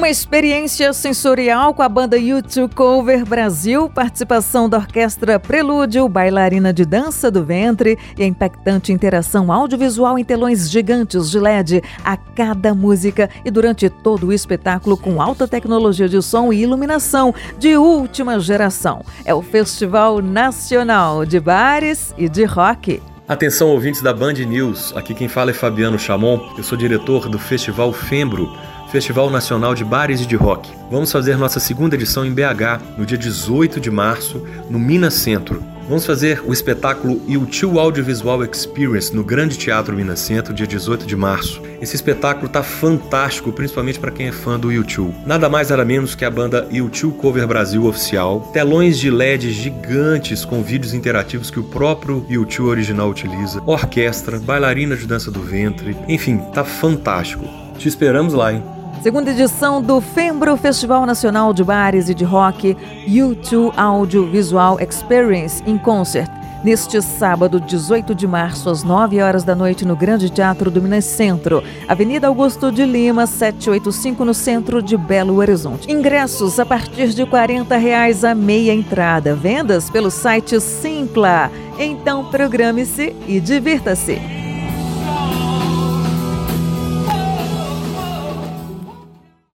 Uma experiência sensorial com a banda YouTube Cover Brasil, participação da orquestra Prelúdio, bailarina de dança do ventre e a impactante interação audiovisual em telões gigantes de LED a cada música e durante todo o espetáculo com alta tecnologia de som e iluminação de última geração. É o Festival Nacional de Bares e de Rock. Atenção ouvintes da Band News, aqui quem fala é Fabiano Chamon, eu sou diretor do Festival Fembro Festival Nacional de Bares e de Rock. Vamos fazer nossa segunda edição em BH, no dia 18 de março, no Minas Centro. Vamos fazer o espetáculo U2 Audiovisual Experience no Grande Teatro Minas Centro, dia 18 de março. Esse espetáculo tá fantástico, principalmente para quem é fã do U2. Nada mais nada menos que a banda U2 Cover Brasil oficial, telões de LED gigantes com vídeos interativos que o próprio U2 original utiliza, orquestra, bailarina de dança do ventre, enfim, tá fantástico. Te esperamos lá, hein? Segunda edição do FEMBRO Festival Nacional de Bares e de Rock U2 Audiovisual Experience in Concert. Neste sábado, 18 de março, às 9 horas da noite, no Grande Teatro do Minas Centro, Avenida Augusto de Lima, 785, no centro de Belo Horizonte. Ingressos a partir de 40 reais a meia entrada. Vendas pelo site Simpla. Então, programe-se e divirta-se.